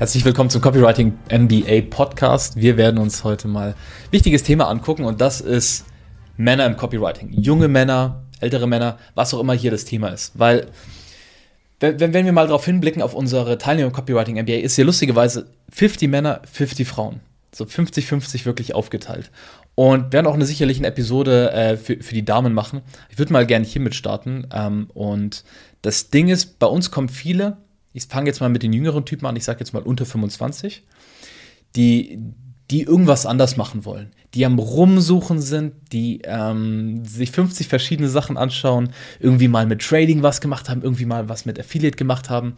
Herzlich willkommen zum Copywriting MBA Podcast. Wir werden uns heute mal ein wichtiges Thema angucken und das ist Männer im Copywriting. Junge Männer, ältere Männer, was auch immer hier das Thema ist. Weil, wenn, wenn wir mal darauf hinblicken, auf unsere Teilnehmer im Copywriting MBA, ist hier lustigerweise 50 Männer, 50 Frauen. So 50-50 wirklich aufgeteilt. Und werden auch eine sicherlich eine Episode äh, für, für die Damen machen. Ich würde mal gerne hiermit starten. Ähm, und das Ding ist, bei uns kommen viele ich fange jetzt mal mit den jüngeren Typen an, ich sage jetzt mal unter 25, die, die irgendwas anders machen wollen, die am Rumsuchen sind, die ähm, sich 50 verschiedene Sachen anschauen, irgendwie mal mit Trading was gemacht haben, irgendwie mal was mit Affiliate gemacht haben,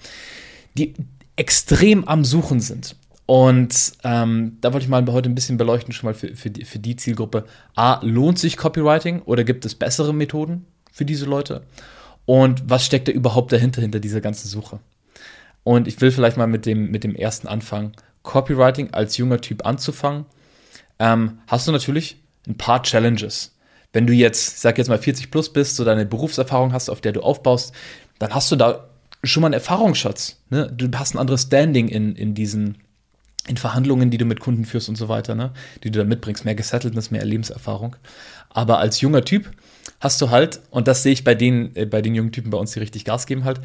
die extrem am Suchen sind. Und ähm, da wollte ich mal heute ein bisschen beleuchten, schon mal für, für, die, für die Zielgruppe. A, lohnt sich Copywriting oder gibt es bessere Methoden für diese Leute? Und was steckt da überhaupt dahinter, hinter dieser ganzen Suche? Und ich will vielleicht mal mit dem, mit dem ersten anfangen. Copywriting als junger Typ anzufangen, ähm, hast du natürlich ein paar Challenges. Wenn du jetzt, ich sag jetzt mal 40 plus bist, so deine Berufserfahrung hast, auf der du aufbaust, dann hast du da schon mal einen Erfahrungsschatz. Ne? Du hast ein anderes Standing in, in diesen, in Verhandlungen, die du mit Kunden führst und so weiter, ne? die du da mitbringst, mehr Gesettledness, mehr Lebenserfahrung. Aber als junger Typ hast du halt, und das sehe ich bei den, äh, bei den jungen Typen bei uns, die richtig Gas geben, halt,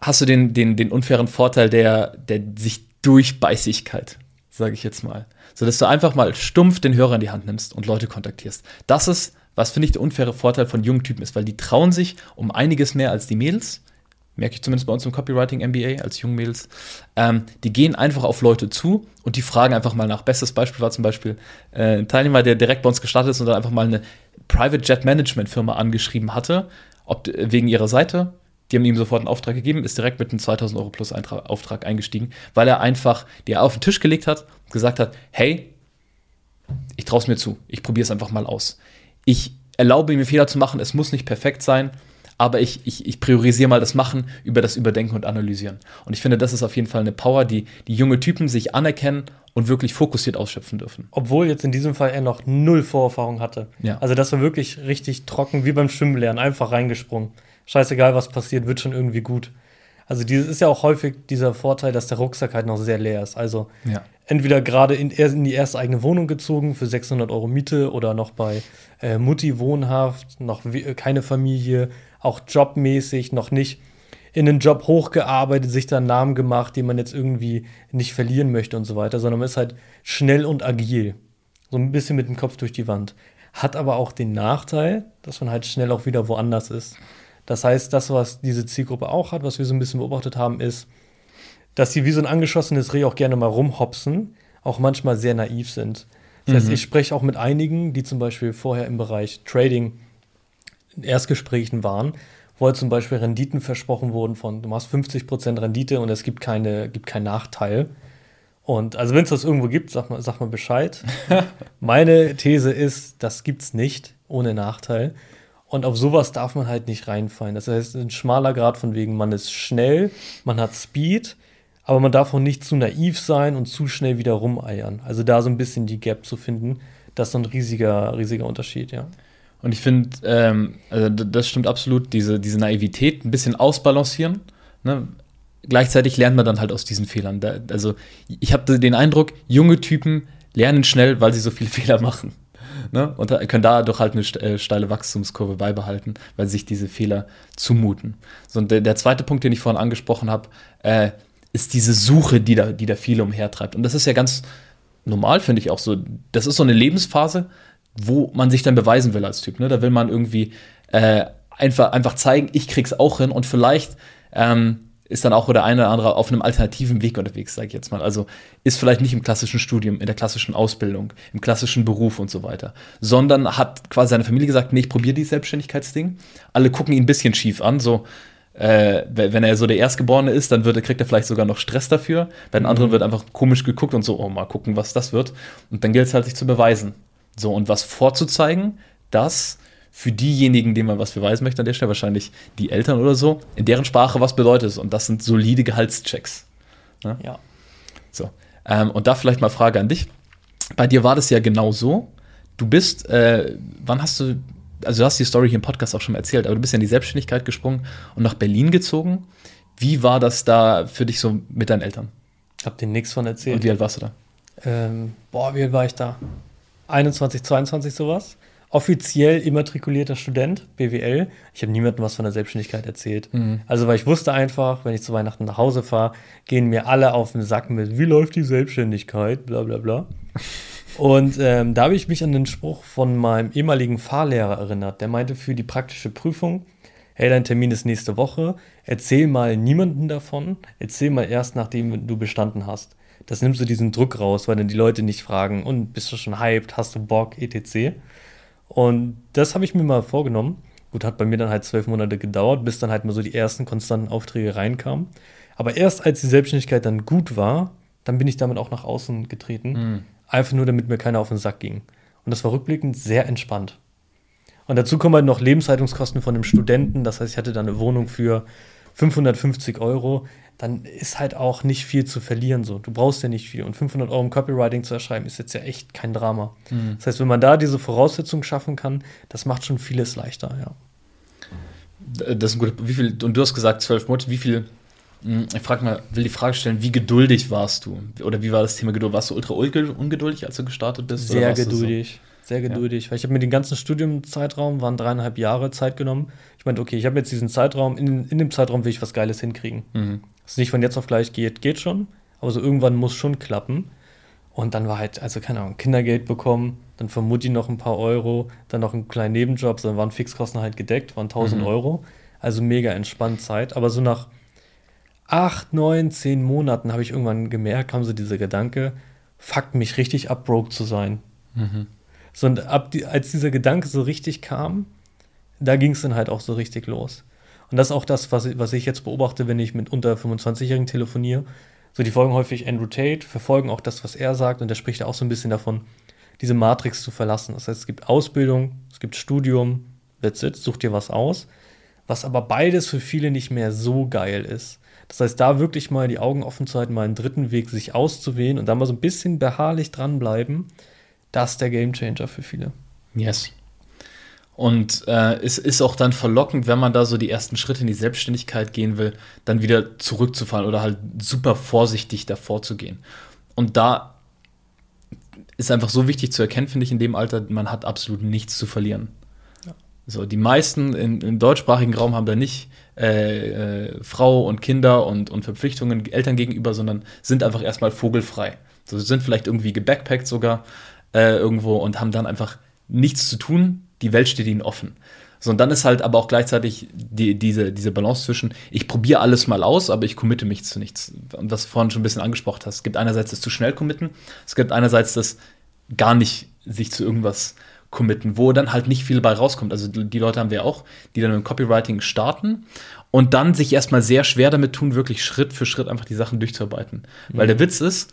hast du den, den, den unfairen Vorteil der, der sich Durchbeißigkeit, sage ich jetzt mal. So dass du einfach mal stumpf den Hörer in die Hand nimmst und Leute kontaktierst. Das ist, was finde ich der unfaire Vorteil von jungen Typen ist, weil die trauen sich um einiges mehr als die Mädels. Merke ich zumindest bei uns im Copywriting MBA als jungen Mädels. Ähm, die gehen einfach auf Leute zu und die fragen einfach mal nach. Bestes Beispiel war zum Beispiel äh, ein Teilnehmer, der direkt bei uns gestartet ist und dann einfach mal eine Private Jet Management Firma angeschrieben hatte, ob wegen ihrer Seite, die haben ihm sofort einen Auftrag gegeben, ist direkt mit einem 2000 Euro plus Eintrag, Auftrag eingestiegen, weil er einfach die auf den Tisch gelegt hat und gesagt hat, hey, ich traue es mir zu, ich probiere es einfach mal aus. Ich erlaube mir Fehler zu machen, es muss nicht perfekt sein, aber ich, ich, ich priorisiere mal das Machen über das Überdenken und Analysieren. Und ich finde, das ist auf jeden Fall eine Power, die die junge Typen sich anerkennen und wirklich fokussiert ausschöpfen dürfen. Obwohl jetzt in diesem Fall er noch null Vorerfahrung hatte. Ja. Also das war wirklich richtig trocken, wie beim Schwimmlernen, einfach reingesprungen scheißegal, was passiert, wird schon irgendwie gut. Also dieses ist ja auch häufig dieser Vorteil, dass der Rucksack halt noch sehr leer ist. Also ja. entweder gerade in, in, die erste eigene Wohnung gezogen für 600 Euro Miete oder noch bei äh, Mutti wohnhaft, noch keine Familie, auch jobmäßig noch nicht in den Job hochgearbeitet, sich da einen Namen gemacht, den man jetzt irgendwie nicht verlieren möchte und so weiter, sondern man ist halt schnell und agil. So ein bisschen mit dem Kopf durch die Wand. Hat aber auch den Nachteil, dass man halt schnell auch wieder woanders ist. Das heißt, das, was diese Zielgruppe auch hat, was wir so ein bisschen beobachtet haben, ist, dass sie wie so ein angeschossenes Reh auch gerne mal rumhopsen, auch manchmal sehr naiv sind. Das mhm. heißt, ich spreche auch mit einigen, die zum Beispiel vorher im Bereich Trading in Erstgesprächen waren, wo halt zum Beispiel Renditen versprochen wurden von, du machst 50% Rendite und es gibt, keine, gibt keinen Nachteil. Und also wenn es das irgendwo gibt, sag mal, sag mal Bescheid. Meine These ist, das gibt es nicht ohne Nachteil. Und auf sowas darf man halt nicht reinfallen. Das heißt, ein schmaler Grad von wegen, man ist schnell, man hat Speed, aber man darf auch nicht zu naiv sein und zu schnell wieder rumeiern. Also da so ein bisschen die Gap zu finden, das ist so ein riesiger, riesiger Unterschied, ja. Und ich finde, ähm, also das stimmt absolut, diese, diese Naivität ein bisschen ausbalancieren. Ne? Gleichzeitig lernt man dann halt aus diesen Fehlern. Da, also ich habe den Eindruck, junge Typen lernen schnell, weil sie so viele Fehler machen ne? und können dadurch halt eine äh, steile Wachstumskurve beibehalten, weil sich diese Fehler zumuten. So, und der, der zweite Punkt, den ich vorhin angesprochen habe, äh, ist diese Suche, die da, die da viele umhertreibt. Und das ist ja ganz normal, finde ich auch so. Das ist so eine Lebensphase, wo man sich dann beweisen will als Typ. Ne? Da will man irgendwie äh, einfach, einfach zeigen, ich krieg's auch hin und vielleicht ähm, ist dann auch der eine oder andere auf einem alternativen Weg unterwegs, sage ich jetzt mal. Also ist vielleicht nicht im klassischen Studium, in der klassischen Ausbildung, im klassischen Beruf und so weiter, sondern hat quasi seine Familie gesagt, nee, ich probiere dieses Selbstständigkeitsding. Alle gucken ihn ein bisschen schief an, so äh, wenn er so der Erstgeborene ist, dann wird, kriegt er vielleicht sogar noch Stress dafür. Bei den anderen mhm. wird einfach komisch geguckt und so, oh, mal gucken, was das wird. Und dann gilt es halt, sich zu beweisen. So, und was vorzuzeigen, dass für diejenigen, denen man was beweisen möchte, an der Stelle wahrscheinlich die Eltern oder so, in deren Sprache was bedeutet es. Und das sind solide Gehaltschecks. Ne? Ja. So. Ähm, und da vielleicht mal Frage an dich. Bei dir war das ja genau so. Du bist, äh, wann hast du, also du hast die Story hier im Podcast auch schon erzählt, aber du bist ja in die Selbstständigkeit gesprungen und nach Berlin gezogen. Wie war das da für dich so mit deinen Eltern? Hab dir nichts von erzählt. Und wie alt warst du da? Ähm, boah, wie alt war ich da? 21, 22 sowas. Offiziell immatrikulierter Student, BWL. Ich habe niemandem was von der Selbstständigkeit erzählt. Mhm. Also, weil ich wusste einfach, wenn ich zu Weihnachten nach Hause fahre, gehen mir alle auf den Sack mit, wie läuft die Selbstständigkeit, bla bla bla. Und ähm, da habe ich mich an den Spruch von meinem ehemaligen Fahrlehrer erinnert. Der meinte für die praktische Prüfung, hey, dein Termin ist nächste Woche, erzähl mal niemanden davon, erzähl mal erst, nachdem du bestanden hast. Das nimmst du diesen Druck raus, weil dann die Leute nicht fragen, und bist du schon hyped, hast du Bock, etc. Und das habe ich mir mal vorgenommen. Gut, hat bei mir dann halt zwölf Monate gedauert, bis dann halt mal so die ersten konstanten Aufträge reinkamen. Aber erst als die Selbstständigkeit dann gut war, dann bin ich damit auch nach außen getreten. Mhm. Einfach nur, damit mir keiner auf den Sack ging. Und das war rückblickend sehr entspannt. Und dazu kommen halt noch Lebenshaltungskosten von einem Studenten. Das heißt, ich hatte da eine Wohnung für 550 Euro. Dann ist halt auch nicht viel zu verlieren. So. Du brauchst ja nicht viel. Und 500 Euro im Copywriting zu erschreiben, ist jetzt ja echt kein Drama. Mhm. Das heißt, wenn man da diese Voraussetzungen schaffen kann, das macht schon vieles leichter, ja. Das ist ein guter, wie viel, und du hast gesagt, zwölf Monate, wie viel hm, ich frage mal, will die Frage stellen, wie geduldig warst du? Oder wie war das Thema Geduld? Warst du ultra ungeduldig, als du gestartet bist? Sehr geduldig. So? Sehr geduldig. Ja. Weil ich habe mir den ganzen Studiumzeitraum, waren dreieinhalb Jahre Zeit genommen. Ich meinte, okay, ich habe jetzt diesen Zeitraum, in, in dem Zeitraum will ich was Geiles hinkriegen. Mhm. Dass es nicht von jetzt auf gleich geht, geht schon. Aber so irgendwann muss schon klappen. Und dann war halt, also keine Ahnung, Kindergeld bekommen, dann von Mutti noch ein paar Euro, dann noch einen kleinen Nebenjob, dann waren Fixkosten halt gedeckt, waren 1000 mhm. Euro. Also mega entspannt Zeit. Aber so nach acht, neun, zehn Monaten habe ich irgendwann gemerkt, kam so dieser Gedanke, fuck mich richtig ab, broke zu sein. Mhm. So, und ab die, als dieser Gedanke so richtig kam, da ging es dann halt auch so richtig los. Und das ist auch das, was, was ich jetzt beobachte, wenn ich mit unter 25-Jährigen telefoniere. So, die folgen häufig Andrew Tate, verfolgen auch das, was er sagt, und der spricht auch so ein bisschen davon, diese Matrix zu verlassen. Das heißt, es gibt Ausbildung, es gibt Studium, that's it, such dir was aus. Was aber beides für viele nicht mehr so geil ist. Das heißt, da wirklich mal die Augen offen zu halten, mal einen dritten Weg sich auszuwählen und da mal so ein bisschen beharrlich dranbleiben, das ist der Gamechanger für viele. Yes. Und äh, es ist auch dann verlockend, wenn man da so die ersten Schritte in die Selbstständigkeit gehen will, dann wieder zurückzufallen oder halt super vorsichtig davor zu gehen. Und da ist einfach so wichtig zu erkennen, finde ich, in dem Alter, man hat absolut nichts zu verlieren. Ja. So, die meisten in, im deutschsprachigen Raum haben da nicht äh, äh, Frau und Kinder und, und Verpflichtungen Eltern gegenüber, sondern sind einfach erstmal vogelfrei. So, sie sind vielleicht irgendwie gebackpackt sogar äh, irgendwo und haben dann einfach nichts zu tun. Die Welt steht ihnen offen. So, und dann ist halt aber auch gleichzeitig die, diese, diese Balance zwischen, ich probiere alles mal aus, aber ich committe mich zu nichts. Und was du vorhin schon ein bisschen angesprochen hast. Es gibt einerseits das zu schnell committen, es gibt einerseits das gar nicht sich zu irgendwas committen, wo dann halt nicht viel bei rauskommt. Also die Leute haben wir auch, die dann im Copywriting starten und dann sich erstmal sehr schwer damit tun, wirklich Schritt für Schritt einfach die Sachen durchzuarbeiten. Mhm. Weil der Witz ist,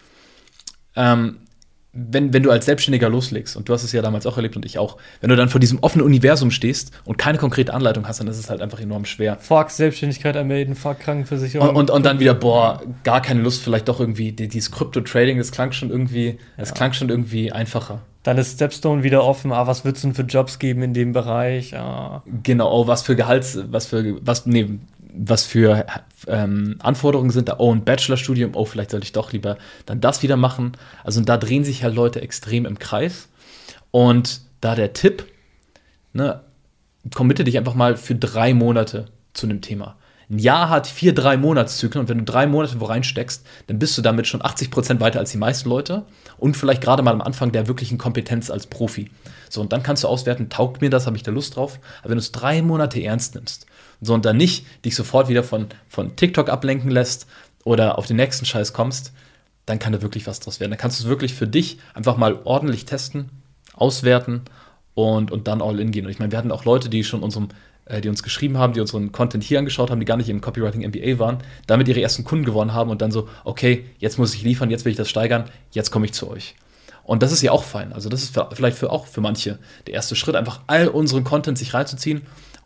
ähm, wenn, wenn du als Selbstständiger loslegst, und du hast es ja damals auch erlebt und ich auch, wenn du dann vor diesem offenen Universum stehst und keine konkrete Anleitung hast, dann ist es halt einfach enorm schwer. Fuck Selbstständigkeit ermelden, fuck Krankenversicherung. Und, und, und, dann wieder, boah, gar keine Lust, vielleicht doch irgendwie, dieses Krypto-Trading, das klang schon irgendwie, das ja. klang schon irgendwie einfacher. Dann ist Stepstone wieder offen. Ah, was wird es denn für Jobs geben in dem Bereich? Ah. Genau, oh, was für Gehalts, was für, was, nee, was für ähm, Anforderungen sind da. Oh, ein Bachelorstudium. Oh, vielleicht sollte ich doch lieber dann das wieder machen. Also da drehen sich halt Leute extrem im Kreis. Und da der Tipp, ne, committe dich einfach mal für drei Monate zu einem Thema. Ein Jahr hat vier drei Monatszyklen und wenn du drei Monate wo reinsteckst, dann bist du damit schon 80 Prozent weiter als die meisten Leute und vielleicht gerade mal am Anfang der wirklichen Kompetenz als Profi. So, und dann kannst du auswerten, taugt mir das, habe ich da Lust drauf. Aber wenn du es drei Monate ernst nimmst so, und dann nicht dich sofort wieder von, von TikTok ablenken lässt oder auf den nächsten Scheiß kommst, dann kann da wirklich was draus werden. Dann kannst du es wirklich für dich einfach mal ordentlich testen, auswerten und, und dann all in gehen. Und ich meine, wir hatten auch Leute, die schon unserem äh, die uns geschrieben haben, die unseren Content hier angeschaut haben, die gar nicht im Copywriting MBA waren, damit ihre ersten Kunden gewonnen haben und dann so, okay, jetzt muss ich liefern, jetzt will ich das steigern, jetzt komme ich zu euch. Und das ist ja auch fein. Also das ist vielleicht für auch für manche der erste Schritt, einfach all unseren Content sich reinzuziehen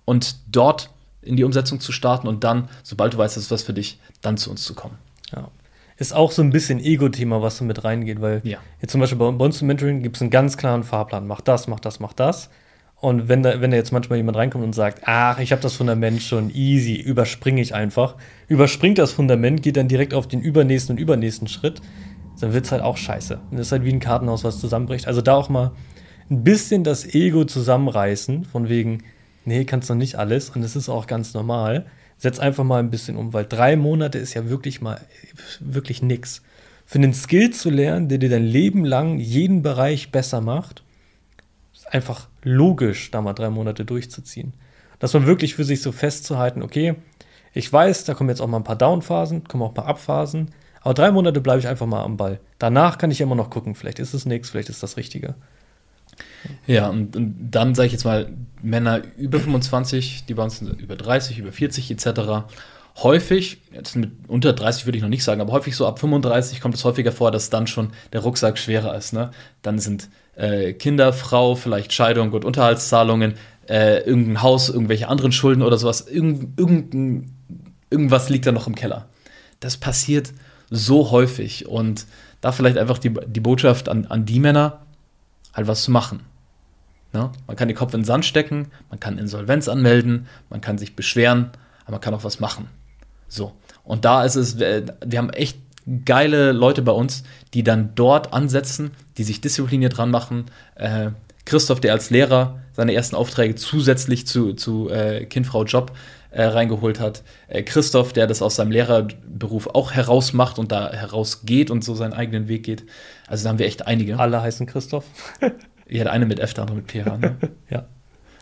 und dort in die Umsetzung zu starten und dann, sobald du weißt, das ist was für dich, dann zu uns zu kommen. Ja. Ist auch so ein bisschen Ego-Thema, was so mit reingeht, weil ja. jetzt zum Beispiel bei uns im Mentoring gibt es einen ganz klaren Fahrplan. Mach das, mach das, mach das. Und wenn da, wenn da jetzt manchmal jemand reinkommt und sagt, ach, ich habe das Fundament schon easy, überspringe ich einfach, überspringt das Fundament, geht dann direkt auf den übernächsten und übernächsten Schritt, dann wird es halt auch scheiße. Und das ist halt wie ein Kartenhaus, was zusammenbricht. Also da auch mal ein bisschen das Ego zusammenreißen, von wegen, nee, kannst noch nicht alles und das ist auch ganz normal. Setz einfach mal ein bisschen um, weil drei Monate ist ja wirklich mal, wirklich nix. Für einen Skill zu lernen, der dir dein Leben lang jeden Bereich besser macht, einfach logisch, da mal drei Monate durchzuziehen. Dass man wirklich für sich so festzuhalten, okay, ich weiß, da kommen jetzt auch mal ein paar Downphasen, kommen auch paar Abphasen, aber drei Monate bleibe ich einfach mal am Ball. Danach kann ich immer noch gucken, vielleicht ist es nichts, vielleicht ist das Richtige. Ja, und, und dann sage ich jetzt mal, Männer über 25, die bei sind über 30, über 40 etc. Häufig, jetzt mit unter 30 würde ich noch nicht sagen, aber häufig so ab 35 kommt es häufiger vor, dass dann schon der Rucksack schwerer ist. Ne? Dann sind äh, Kinder, Frau, vielleicht Scheidung und Unterhaltszahlungen, äh, irgendein Haus, irgendwelche anderen Schulden oder sowas. Irgend, irgend, irgendwas liegt da noch im Keller. Das passiert so häufig und da vielleicht einfach die, die Botschaft an, an die Männer, halt was zu machen. Ne? Man kann den Kopf in den Sand stecken, man kann Insolvenz anmelden, man kann sich beschweren, aber man kann auch was machen. So. Und da ist es, wir haben echt geile Leute bei uns, die dann dort ansetzen, die sich diszipliniert dran machen. Äh, Christoph, der als Lehrer seine ersten Aufträge zusätzlich zu, zu äh, Kind, Frau, Job äh, reingeholt hat. Äh, Christoph, der das aus seinem Lehrerberuf auch herausmacht und da herausgeht und so seinen eigenen Weg geht. Also da haben wir echt einige. Alle heißen Christoph. ja, der eine mit F, der andere mit PH. Ne? ja.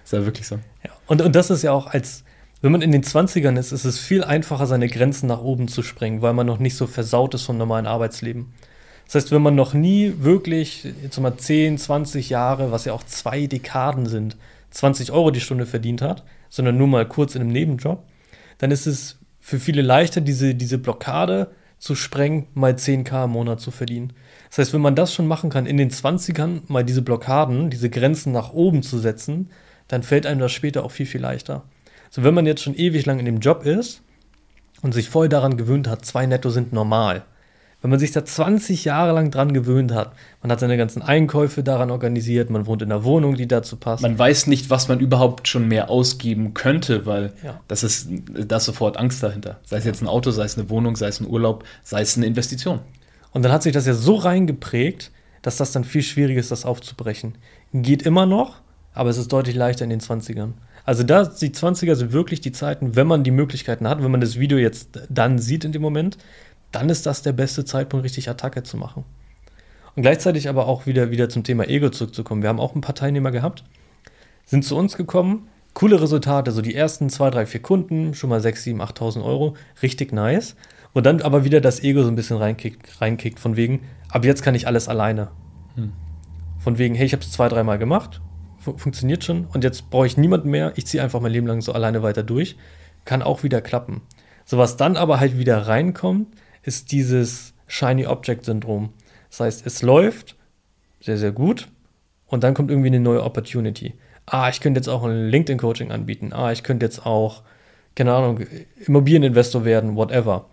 Ist ja wirklich so. Ja. Und, und das ist ja auch als, wenn man in den 20ern ist, ist es viel einfacher, seine Grenzen nach oben zu sprengen, weil man noch nicht so versaut ist vom normalen Arbeitsleben. Das heißt, wenn man noch nie wirklich, jetzt mal 10, 20 Jahre, was ja auch zwei Dekaden sind, 20 Euro die Stunde verdient hat, sondern nur mal kurz in einem Nebenjob, dann ist es für viele leichter, diese, diese Blockade zu sprengen, mal 10k im Monat zu verdienen. Das heißt, wenn man das schon machen kann, in den 20ern mal diese Blockaden, diese Grenzen nach oben zu setzen, dann fällt einem das später auch viel, viel leichter. So, wenn man jetzt schon ewig lang in dem Job ist und sich voll daran gewöhnt hat, zwei Netto sind normal, wenn man sich da 20 Jahre lang dran gewöhnt hat, man hat seine ganzen Einkäufe daran organisiert, man wohnt in einer Wohnung, die dazu passt. Man weiß nicht, was man überhaupt schon mehr ausgeben könnte, weil ja. das ist, da ist sofort Angst dahinter. Sei es jetzt ein Auto, sei es eine Wohnung, sei es ein Urlaub, sei es eine Investition. Und dann hat sich das ja so reingeprägt, dass das dann viel schwieriger ist, das aufzubrechen. Geht immer noch, aber es ist deutlich leichter in den 20ern. Also da, die 20er sind wirklich die Zeiten, wenn man die Möglichkeiten hat, wenn man das Video jetzt dann sieht in dem Moment, dann ist das der beste Zeitpunkt, richtig Attacke zu machen. Und gleichzeitig aber auch wieder, wieder zum Thema Ego zurückzukommen. Wir haben auch ein paar Teilnehmer gehabt, sind zu uns gekommen, coole Resultate, so die ersten zwei, drei, vier Kunden, schon mal 6, 7, 8.000 Euro, richtig nice. Und dann aber wieder das Ego so ein bisschen reinkickt, reinkickt von wegen, ab jetzt kann ich alles alleine. Hm. Von wegen, hey, ich habe es zwei, dreimal gemacht, fun funktioniert schon und jetzt brauche ich niemanden mehr, ich ziehe einfach mein Leben lang so alleine weiter durch. Kann auch wieder klappen. So was dann aber halt wieder reinkommt, ist dieses Shiny Object Syndrom. Das heißt, es läuft sehr, sehr gut und dann kommt irgendwie eine neue Opportunity. Ah, ich könnte jetzt auch ein LinkedIn-Coaching anbieten. Ah, ich könnte jetzt auch, keine Ahnung, Immobilieninvestor werden, whatever.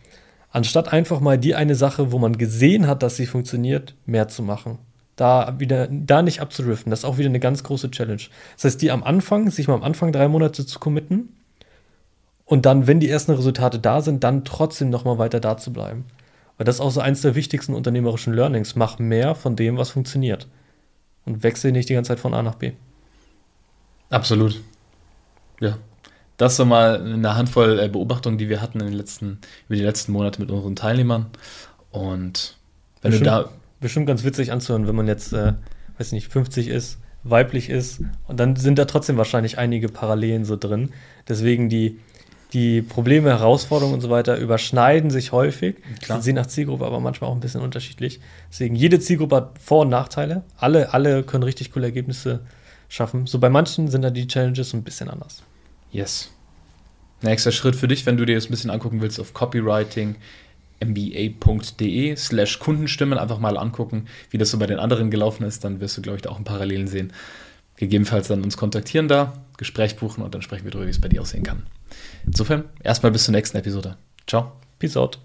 Anstatt einfach mal die eine Sache, wo man gesehen hat, dass sie funktioniert, mehr zu machen. Da wieder, da nicht abzudriften, das ist auch wieder eine ganz große Challenge. Das heißt, die am Anfang, sich mal am Anfang drei Monate zu committen und dann, wenn die ersten Resultate da sind, dann trotzdem nochmal weiter da zu bleiben. Weil das ist auch so eins der wichtigsten unternehmerischen Learnings. Mach mehr von dem, was funktioniert. Und wechsel nicht die ganze Zeit von A nach B. Absolut. Ja. Das war mal eine Handvoll äh, Beobachtungen, die wir hatten in den letzten, über die letzten Monate mit unseren Teilnehmern. Und wenn bestimmt, du da. Bestimmt ganz witzig anzuhören, wenn man jetzt, äh, weiß nicht, 50 ist, weiblich ist. Und dann sind da trotzdem wahrscheinlich einige Parallelen so drin. Deswegen die, die Probleme, Herausforderungen und so weiter überschneiden sich häufig. Klar. Sie nach Zielgruppe aber manchmal auch ein bisschen unterschiedlich. Deswegen, jede Zielgruppe hat Vor- und Nachteile. Alle, alle können richtig coole Ergebnisse schaffen. So bei manchen sind da die Challenges ein bisschen anders. Yes. Nächster Schritt für dich, wenn du dir das ein bisschen angucken willst, auf Copywriting mba.de slash Kundenstimmen einfach mal angucken, wie das so bei den anderen gelaufen ist, dann wirst du, glaube ich, auch ein Parallelen sehen. Gegebenenfalls dann uns kontaktieren da, Gespräch buchen und dann sprechen wir darüber, wie es bei dir aussehen kann. Insofern, erstmal bis zur nächsten Episode. Ciao. Peace out.